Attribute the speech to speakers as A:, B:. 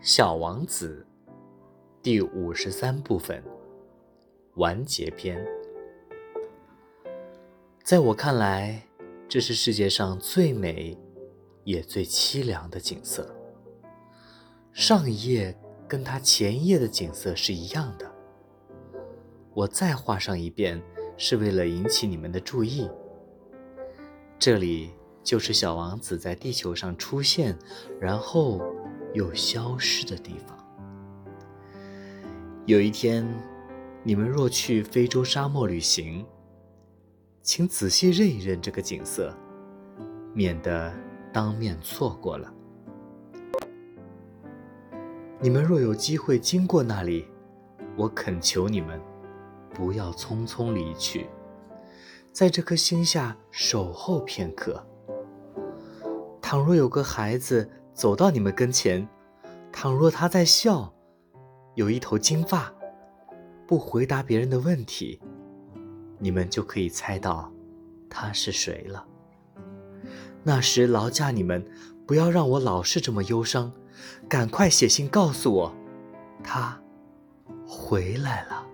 A: 小王子》第五十三部分完结篇。在我看来，这是世界上最美也最凄凉的景色。上一页跟它前一页的景色是一样的。我再画上一遍，是为了引起你们的注意。这里就是小王子在地球上出现，然后又消失的地方。有一天，你们若去非洲沙漠旅行。请仔细认一认这个景色，免得当面错过了。你们若有机会经过那里，我恳求你们，不要匆匆离去，在这颗星下守候片刻。倘若有个孩子走到你们跟前，倘若他在笑，有一头金发，不回答别人的问题。你们就可以猜到他是谁了。那时劳驾你们不要让我老是这么忧伤，赶快写信告诉我，他回来了。